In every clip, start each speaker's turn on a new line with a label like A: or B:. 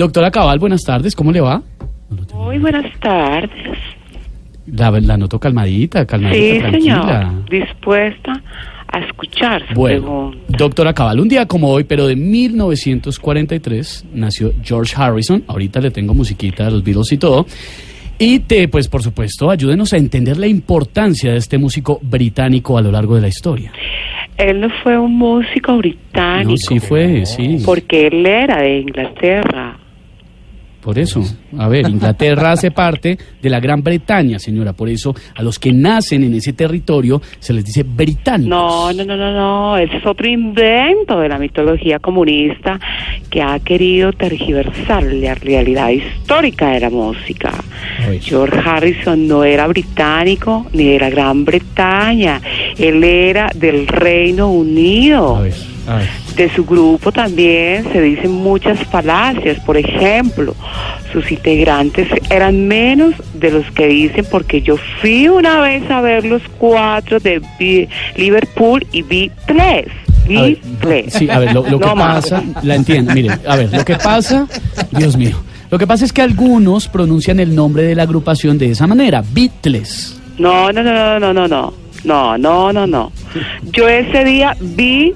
A: Doctora Cabal, buenas tardes, ¿cómo le va?
B: Muy buenas tardes.
A: La, la noto calmadita, calmadita,
B: Sí,
A: tranquila.
B: señor. Dispuesta a escuchar su
A: Bueno,
B: pregunta.
A: doctora Cabal, un día como hoy, pero de 1943, nació George Harrison. Ahorita le tengo musiquita de los Beatles y todo. Y te, pues por supuesto, ayúdenos a entender la importancia de este músico británico a lo largo de la historia.
B: Él no fue un músico británico.
A: No, sí fue, sí.
B: Porque él era de Inglaterra.
A: Por eso, a ver, Inglaterra hace parte de la Gran Bretaña, señora. Por eso, a los que nacen en ese territorio se les dice británicos.
B: No, no, no, no, no. Es otro invento de la mitología comunista que ha querido tergiversar la realidad histórica de la música. George Harrison no era británico ni de la Gran Bretaña. Él era del Reino Unido.
A: A ver, a ver.
B: De su grupo también se dicen muchas falacias. Por ejemplo, sus integrantes eran menos de los que dicen porque yo fui una vez a ver los cuatro de Liverpool y vi tres. Vi
A: A ver,
B: tres.
A: Sí, a ver, lo, lo que
B: más.
A: pasa, la entiendo, mire, a ver, lo que pasa, Dios mío, lo que pasa es que algunos pronuncian el nombre de la agrupación de esa manera, Beatles.
B: No, no, no, no, no, no, no. No, no, no, no. Yo ese día vi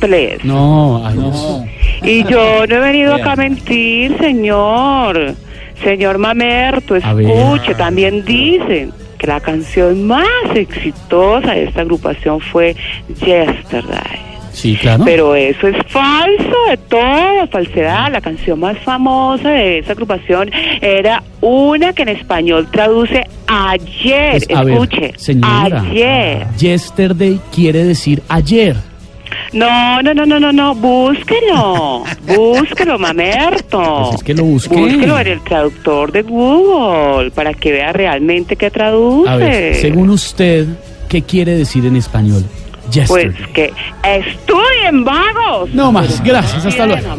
B: tres.
A: No, ay, Dios.
B: Y yo no he venido acá a mentir, señor. Señor Mamerto, escuche, también dicen que la canción más exitosa de esta agrupación fue Yesterday.
A: Sí, claro.
B: Pero eso es falso, de toda falsedad. La canción más famosa de esa agrupación era una que en español traduce ayer.
A: Pues, ver,
B: Escuche,
A: señora,
B: ayer.
A: Yesterday quiere decir ayer.
B: No, no, no, no, no, no, búsquelo, búsquelo, mamerto.
A: Pues es que lo busqué.
B: Búsquelo en el traductor de Google para que vea realmente qué traduce.
A: A ver, según usted, ¿qué quiere decir en español?
B: Pues que estudien, vagos.
A: No más, gracias, hasta luego.